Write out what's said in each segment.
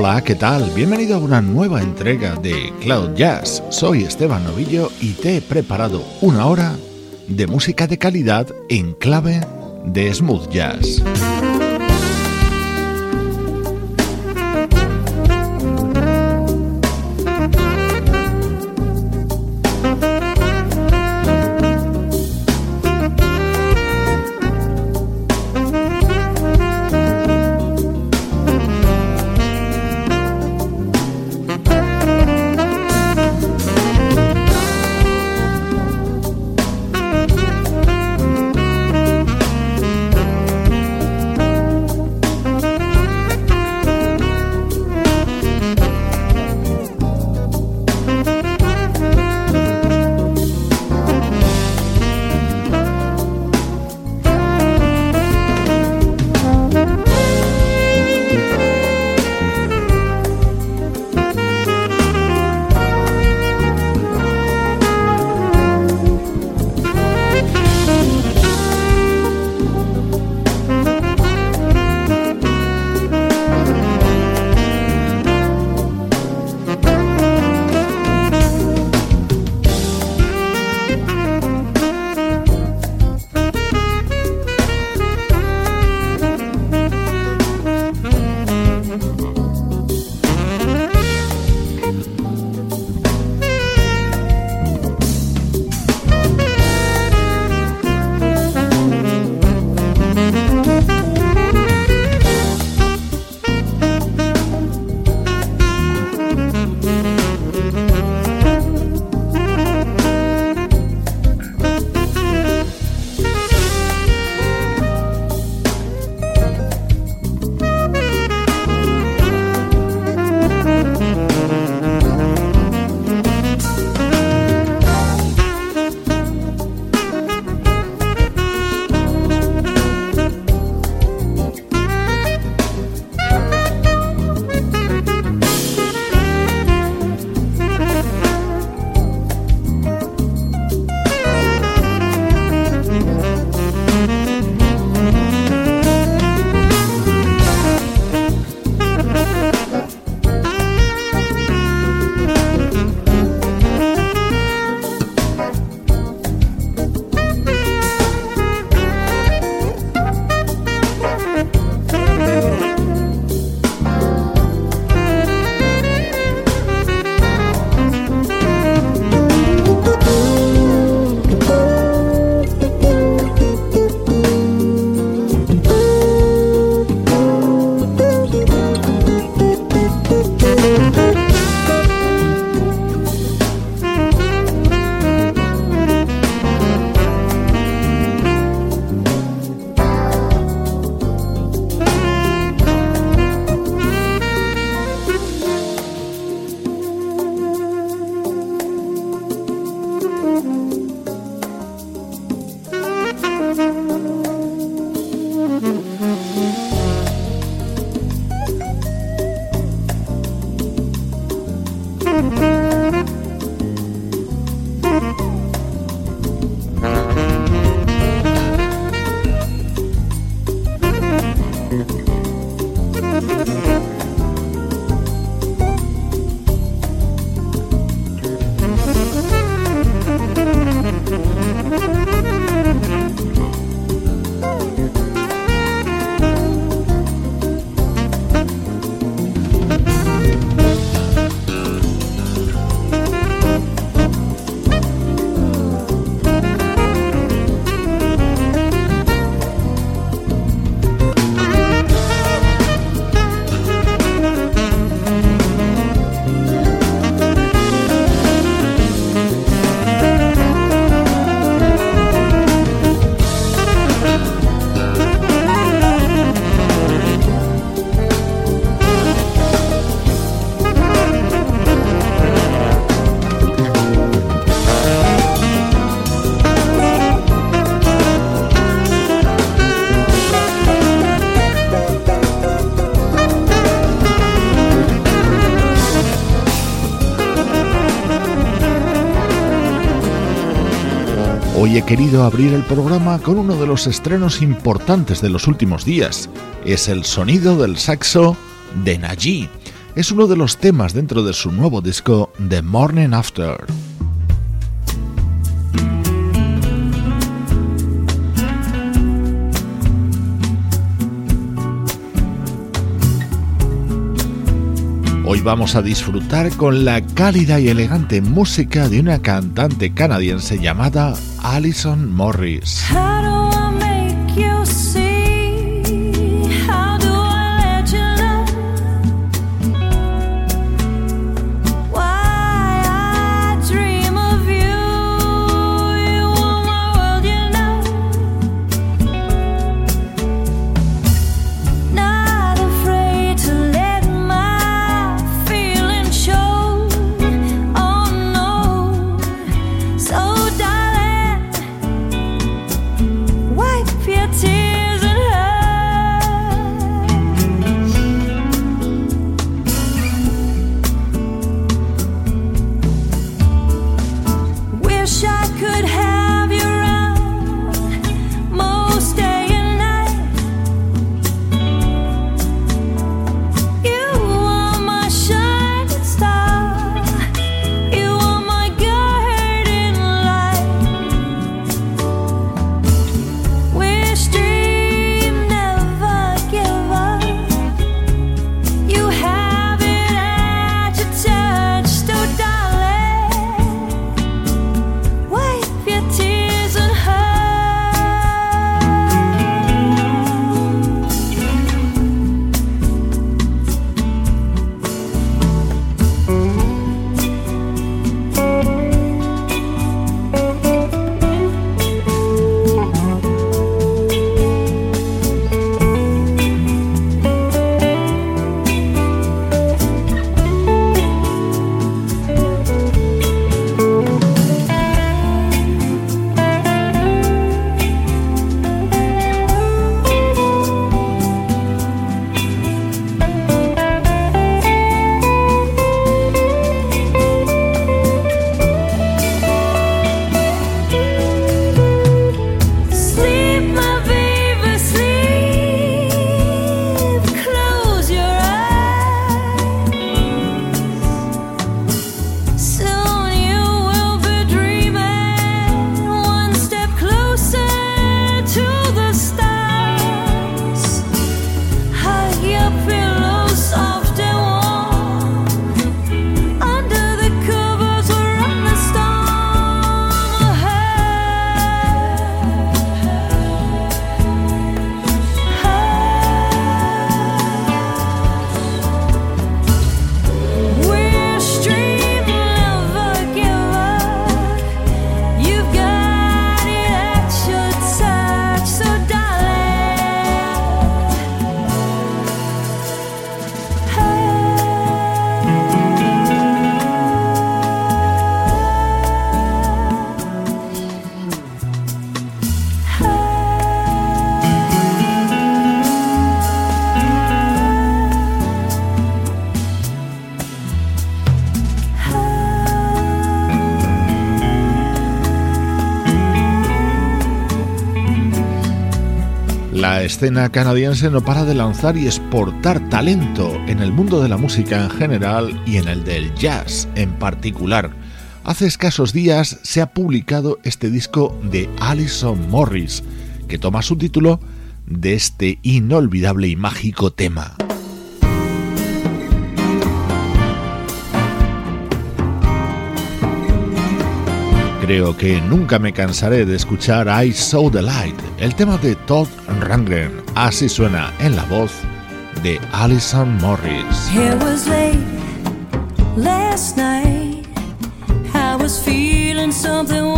Hola, ¿qué tal? Bienvenido a una nueva entrega de Cloud Jazz. Soy Esteban Novillo y te he preparado una hora de música de calidad en clave de smooth jazz. Hoy he querido abrir el programa con uno de los estrenos importantes de los últimos días. Es el sonido del saxo de Naji. Es uno de los temas dentro de su nuevo disco The Morning After. Hoy vamos a disfrutar con la cálida y elegante música de una cantante canadiense llamada Alison Morris. Escena canadiense no para de lanzar y exportar talento en el mundo de la música en general y en el del jazz en particular. Hace escasos días se ha publicado este disco de Alison Morris, que toma su título de este inolvidable y mágico tema. Creo que nunca me cansaré de escuchar I Saw the Light, el tema de Todd Rundgren. Así suena en la voz de Alison Morris. Last night. I was feeling something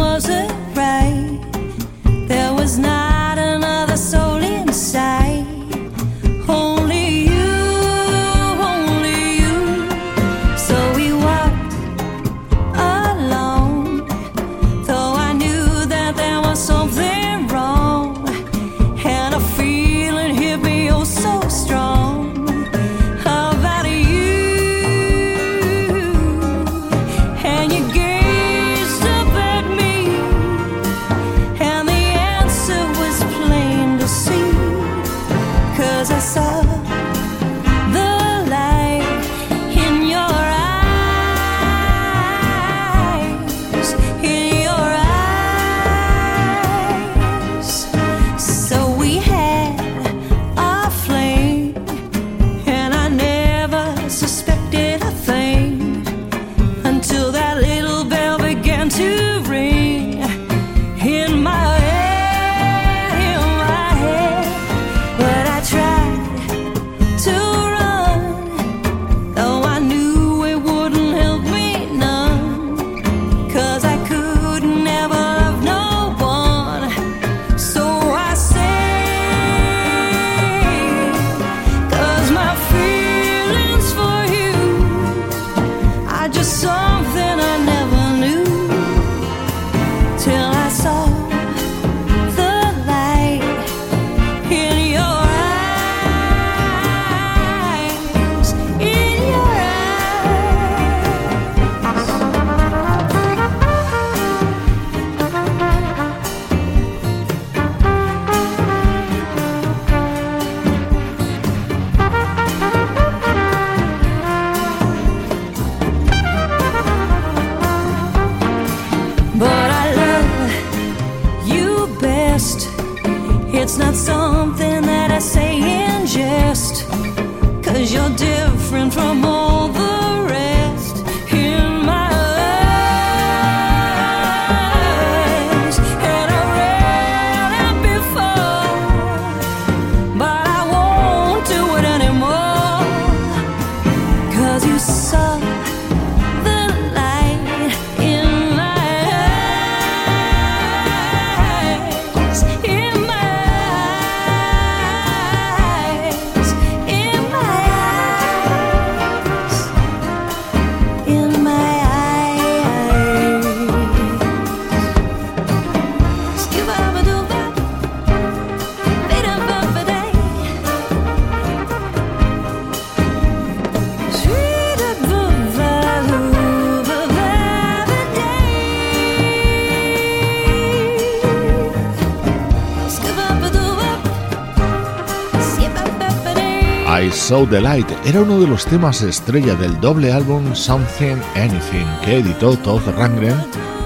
So the Light era uno de los temas estrella del doble álbum Something Anything que editó Todd Rangren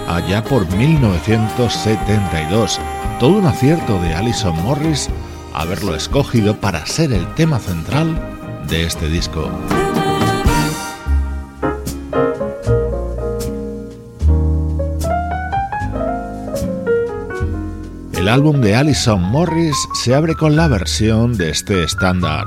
allá por 1972. Todo un acierto de Alison Morris haberlo escogido para ser el tema central de este disco. El álbum de Alison Morris se abre con la versión de este estándar.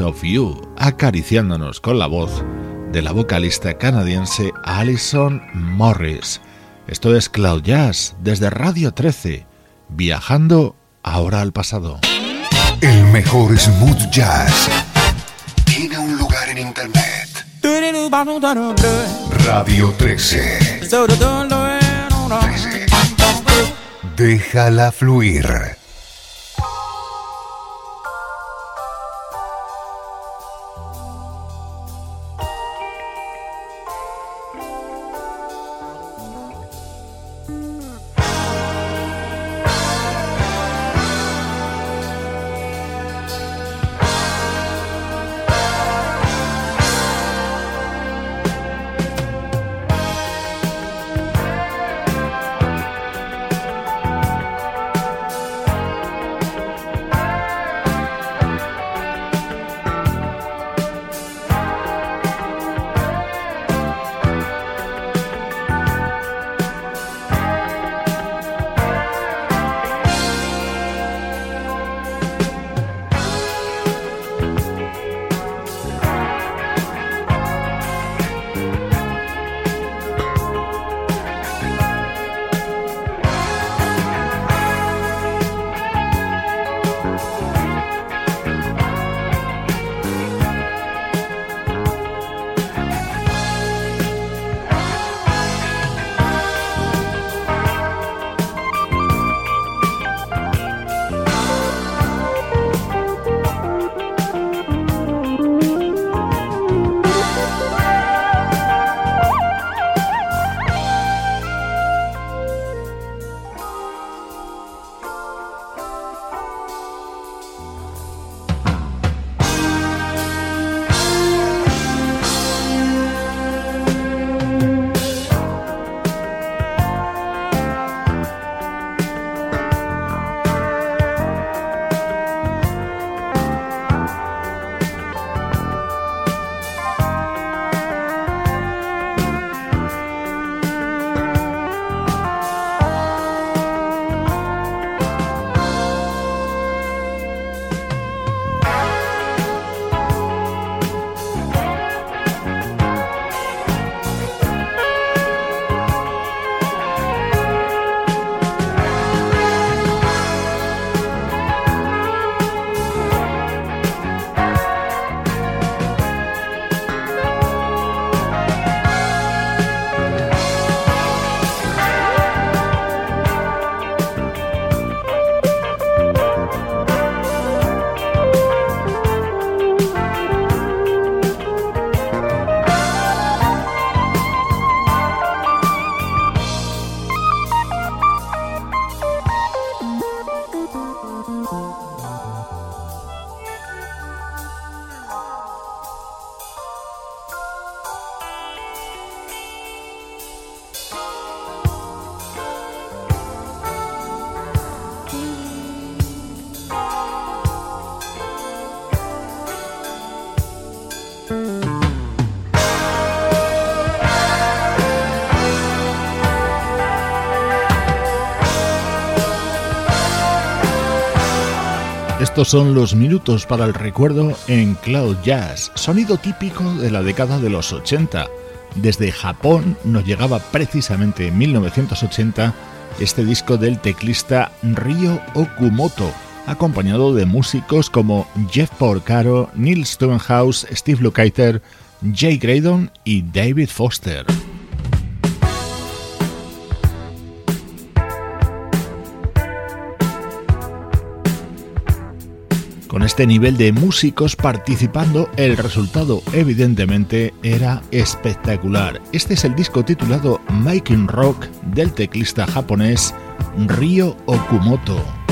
Of You, acariciándonos con la voz de la vocalista canadiense Alison Morris. Esto es Cloud Jazz desde Radio 13, viajando ahora al pasado. El mejor smooth jazz tiene un lugar en internet. Radio 13. 13. Déjala fluir. Estos son los minutos para el recuerdo en Cloud Jazz, sonido típico de la década de los 80. Desde Japón nos llegaba precisamente en 1980 este disco del teclista Ryo Okumoto, acompañado de músicos como Jeff Porcaro, Neil Stonehouse, Steve Lukather, Jay Graydon y David Foster. Con este nivel de músicos participando, el resultado evidentemente era espectacular. Este es el disco titulado Making Rock del teclista japonés Ryo Okumoto.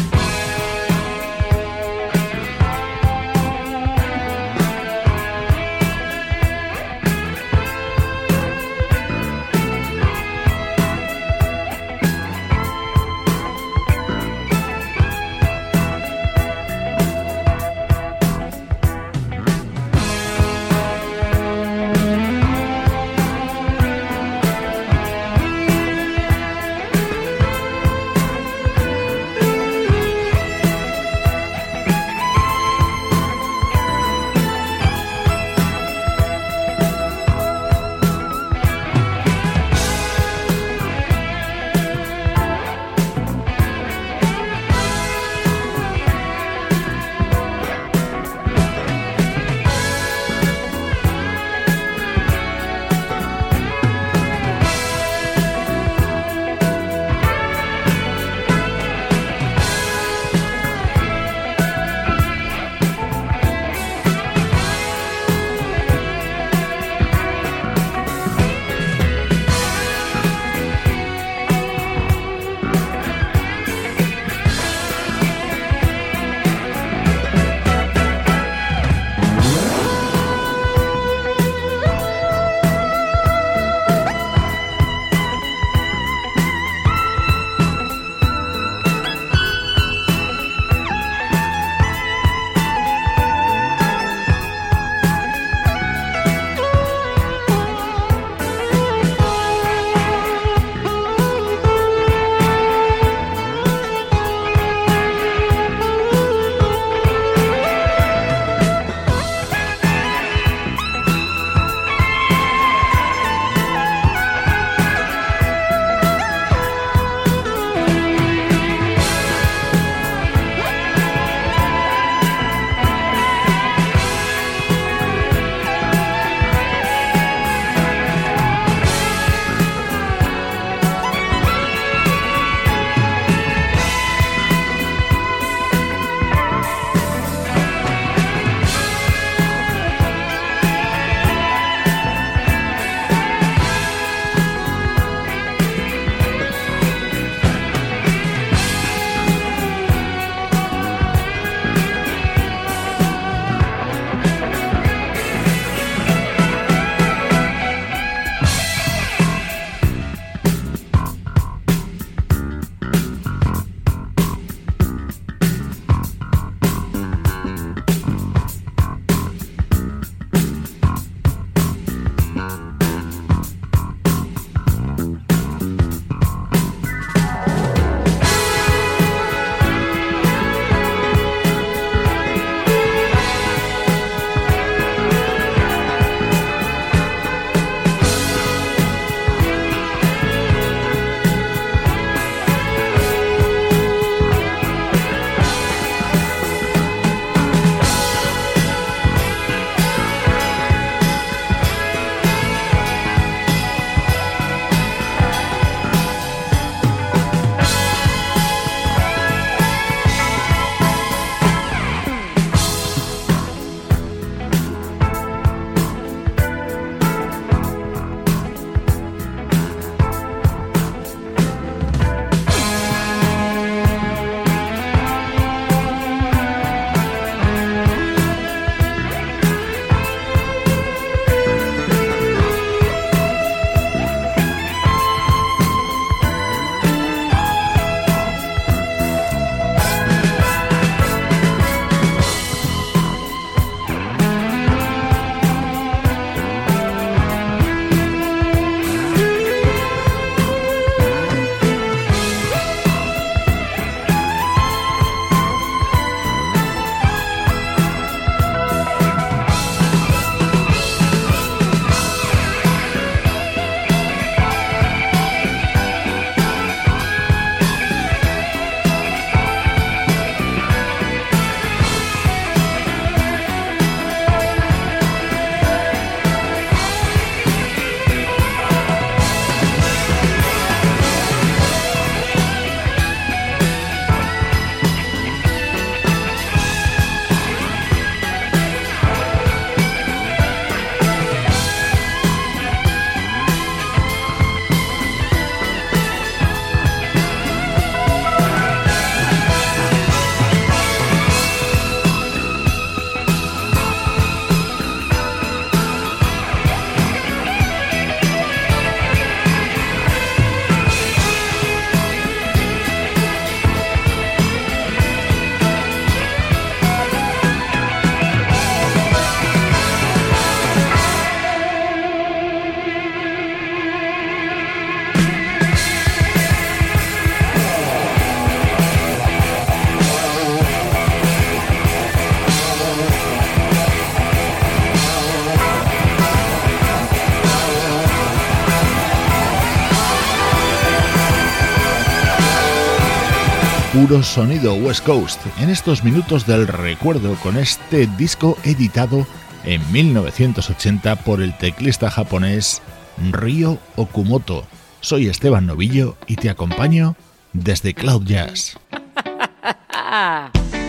Puro sonido West Coast en estos minutos del recuerdo con este disco editado en 1980 por el teclista japonés Ryo Okumoto. Soy Esteban Novillo y te acompaño desde Cloud Jazz.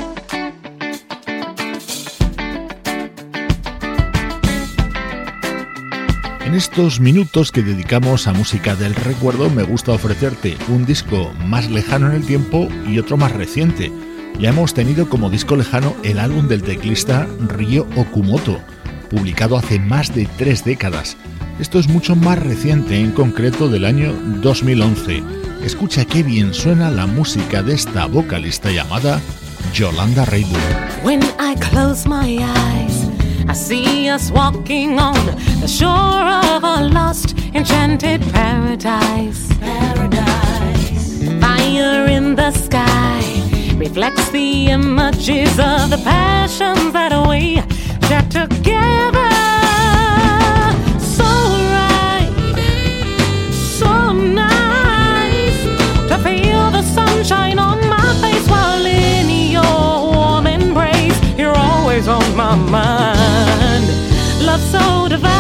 En estos minutos que dedicamos a música del recuerdo me gusta ofrecerte un disco más lejano en el tiempo y otro más reciente. Ya hemos tenido como disco lejano el álbum del teclista Ryo Okumoto, publicado hace más de tres décadas. Esto es mucho más reciente, en concreto del año 2011. Escucha qué bien suena la música de esta vocalista llamada Yolanda Rayburn. When I close my eyes, I see us walking on the shore of a lost, enchanted paradise. Paradise. Fire in the sky reflects the images of the passions that we share together. Love so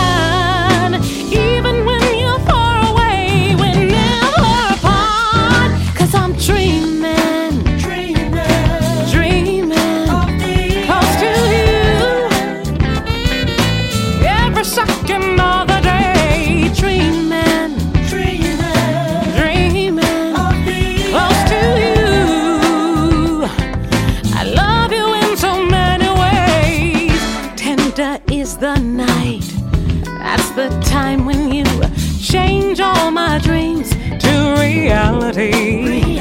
is the night. That's the time when you change all my dreams to reality.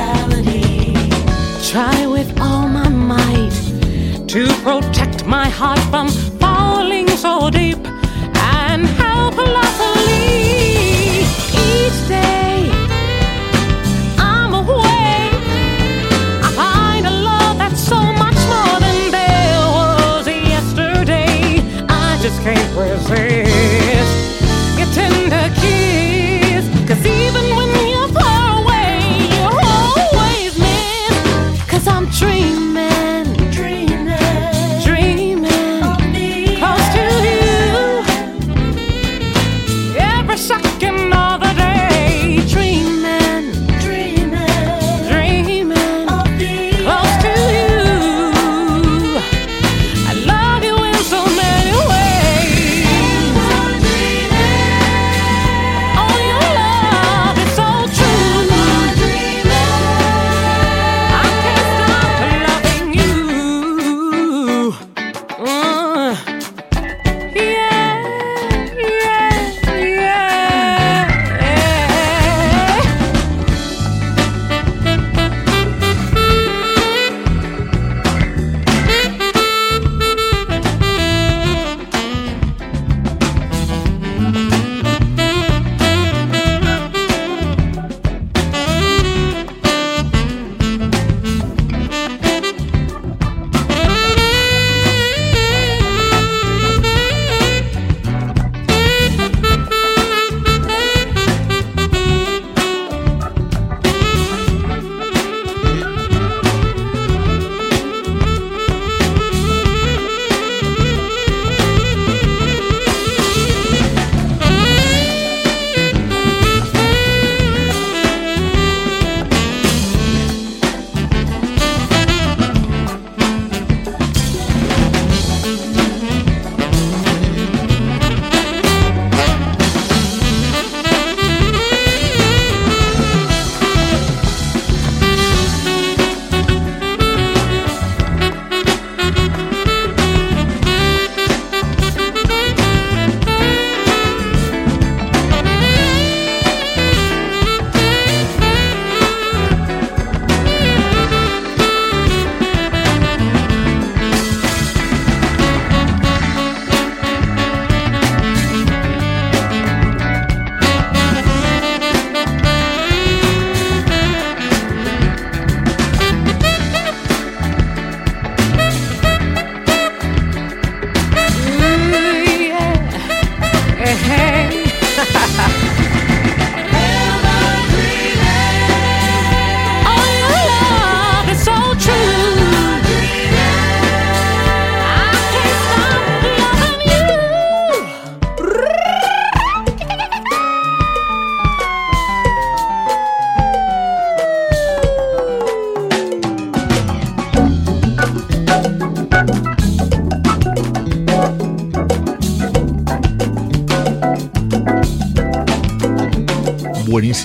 Try with all my might to protect my heart from falling so deep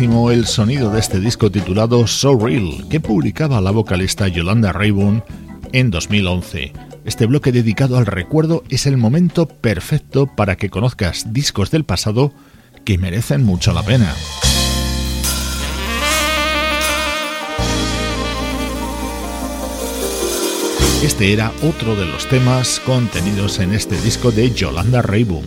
el sonido de este disco titulado So Real, que publicaba la vocalista Yolanda Rayburn en 2011. Este bloque dedicado al recuerdo es el momento perfecto para que conozcas discos del pasado que merecen mucho la pena. Este era otro de los temas contenidos en este disco de Yolanda Rayburn.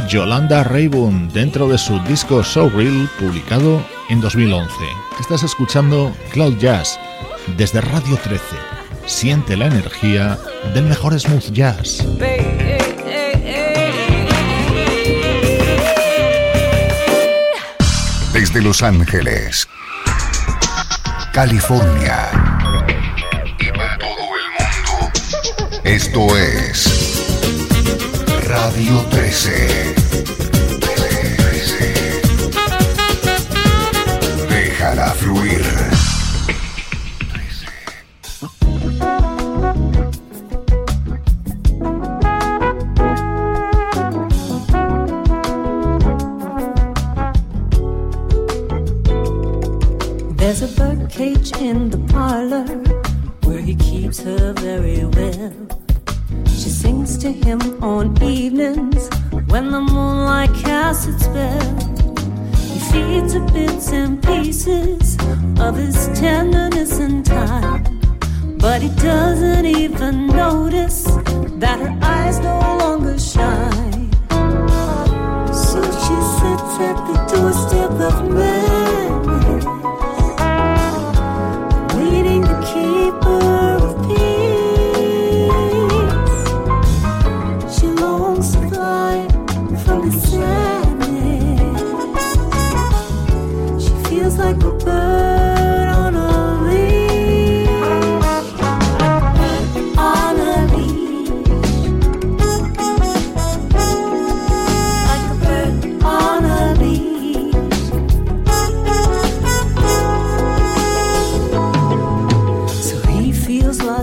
Yolanda Raybun dentro de su disco So Real publicado en 2011. Estás escuchando Cloud Jazz desde Radio 13. Siente la energía del mejor smooth jazz. Desde Los Ángeles, California y para todo el mundo, esto es Radio 13.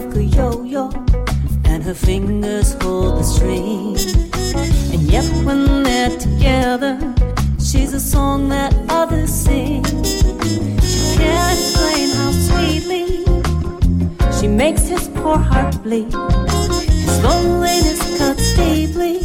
like a yo-yo, and her fingers hold the string. And yet when they're together, she's a song that others sing. She can't explain how sweetly she makes his poor heart bleed. His loneliness cuts deeply.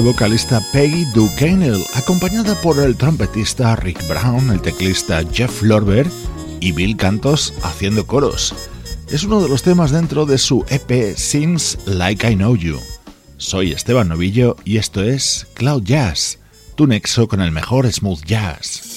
Y vocalista Peggy Ducanel, acompañada por el trompetista Rick Brown, el teclista Jeff Lorber y Bill Cantos haciendo coros. Es uno de los temas dentro de su EP Seems Like I Know You. Soy Esteban Novillo y esto es Cloud Jazz, tu nexo con el mejor smooth jazz.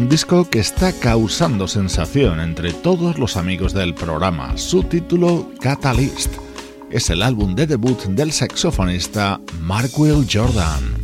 Un disco que está causando sensación entre todos los amigos del programa. Su título, Catalyst, es el álbum de debut del saxofonista Mark Will Jordan.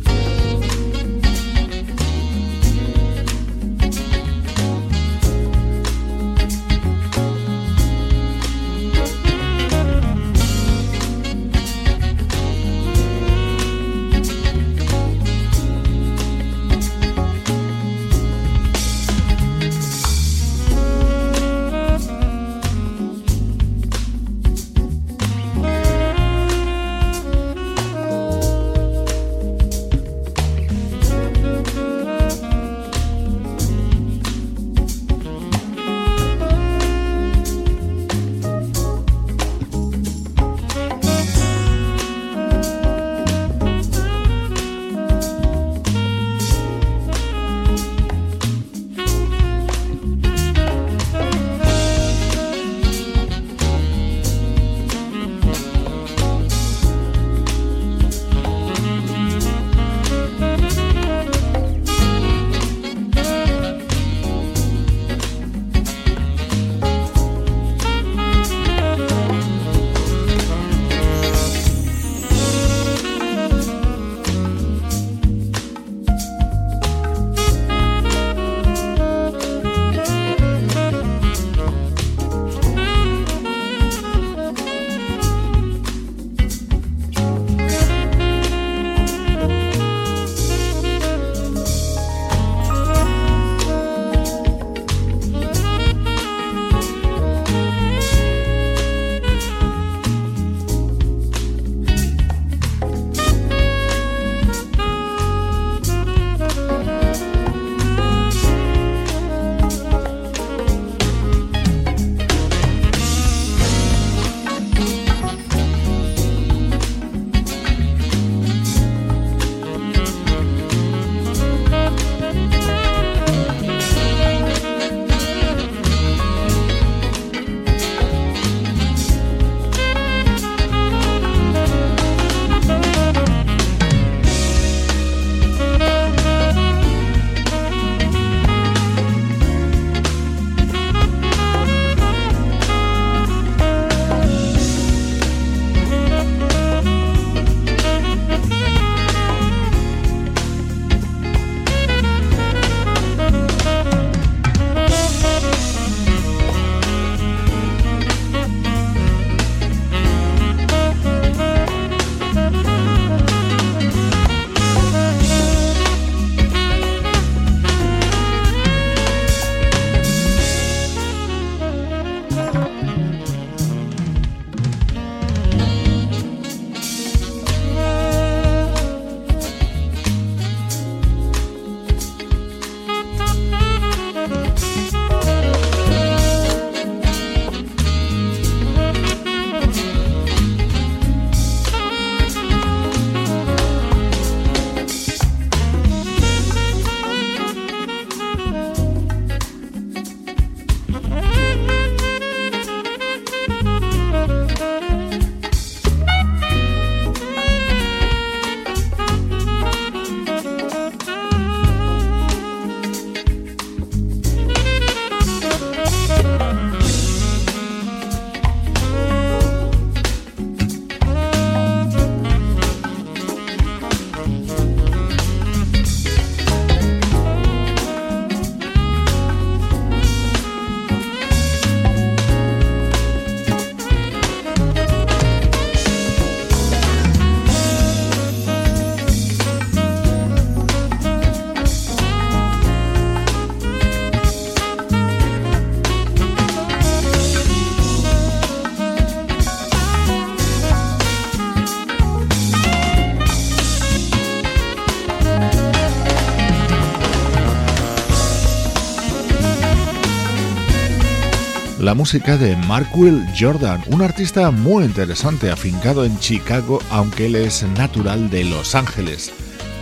La música de Mark Will Jordan, un artista muy interesante afincado en Chicago, aunque él es natural de Los Ángeles.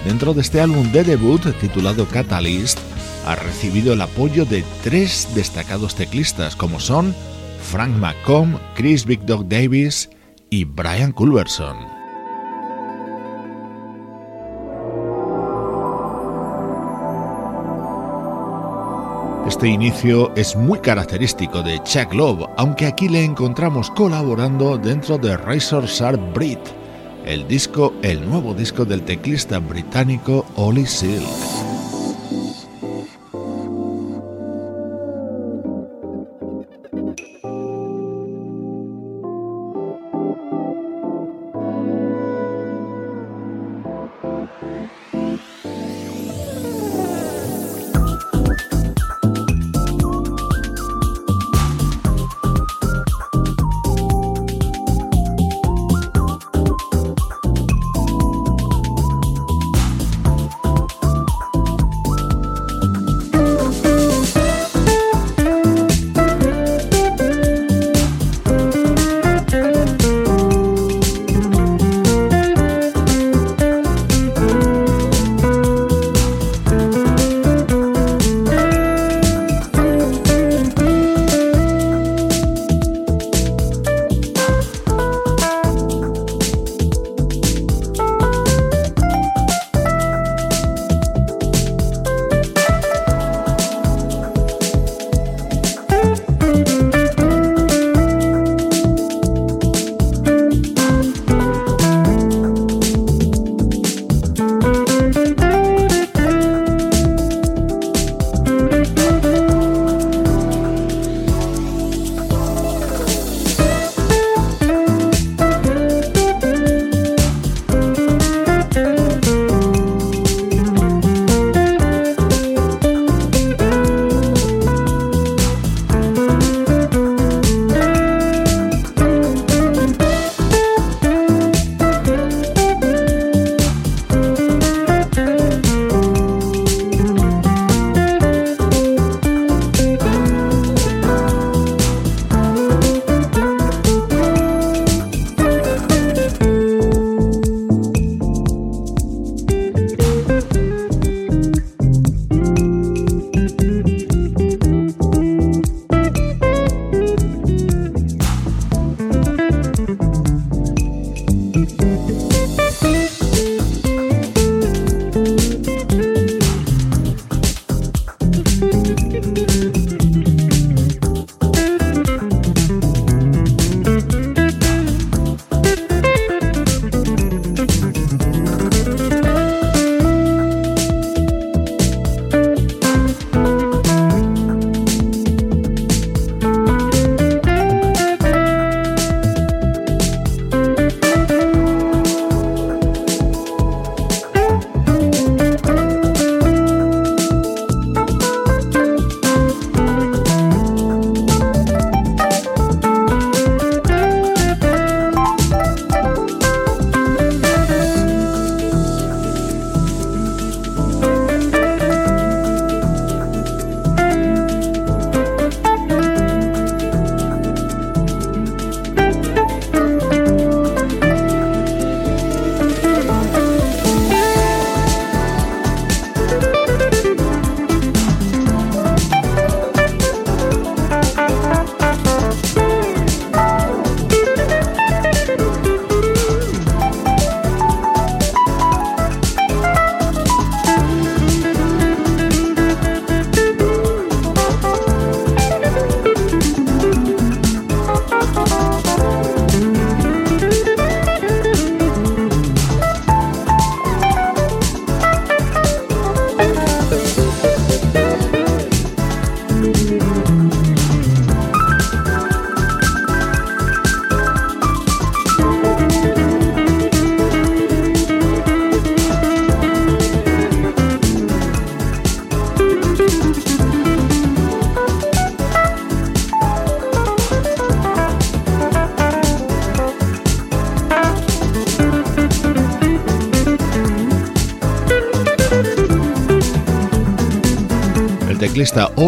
Dentro de este álbum de debut titulado Catalyst, ha recibido el apoyo de tres destacados teclistas como son Frank McComb, Chris Big Dog Davis y Brian Culverson. Este inicio es muy característico de Chuck Love, aunque aquí le encontramos colaborando dentro de Razor Sharp Brit, el disco, el nuevo disco del teclista británico Ollie Silk.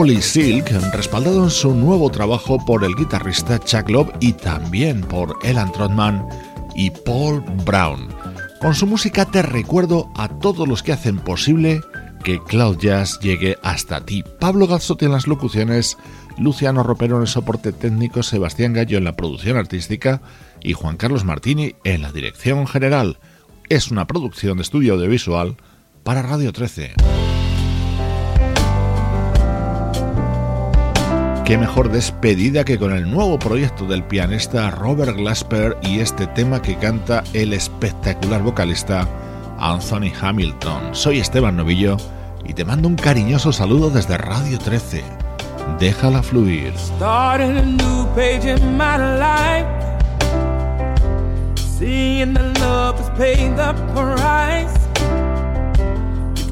Ollie Silk, respaldado en su nuevo trabajo por el guitarrista Chuck Love y también por Elan Trotman y Paul Brown. Con su música te recuerdo a todos los que hacen posible que Cloud Jazz llegue hasta ti. Pablo Gazzotti en las locuciones, Luciano Ropero en el soporte técnico, Sebastián Gallo en la producción artística y Juan Carlos Martini en la dirección general. Es una producción de estudio audiovisual para Radio 13. Qué mejor despedida que con el nuevo proyecto del pianista Robert Glasper y este tema que canta el espectacular vocalista Anthony Hamilton. Soy Esteban Novillo y te mando un cariñoso saludo desde Radio 13. Déjala fluir.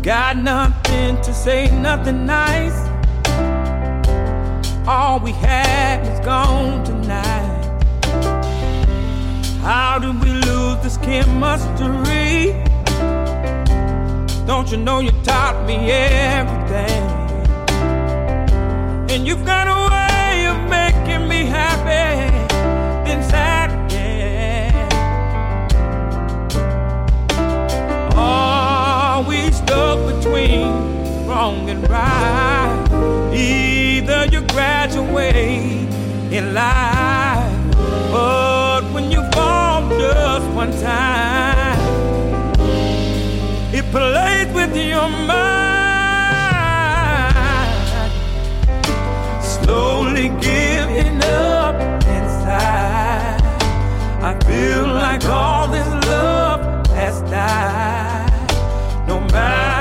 Got nothing to say, nothing nice. All we had is gone tonight. How did we lose this chemistry? Don't you know you taught me everything? And you've got a way of making me happy, again. Stuck between wrong and right? Either you graduate in life, but when you fall just one time, it plays with your mind. slowly giving up inside. I feel like all this love has died. No matter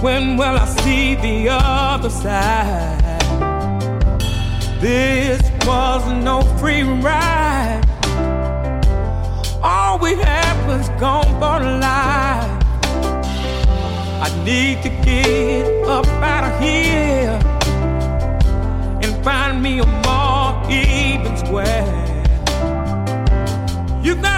When will I see the other side? This was no free ride. All we had was gone for life. I need to get up out of here and find me a more even square. You got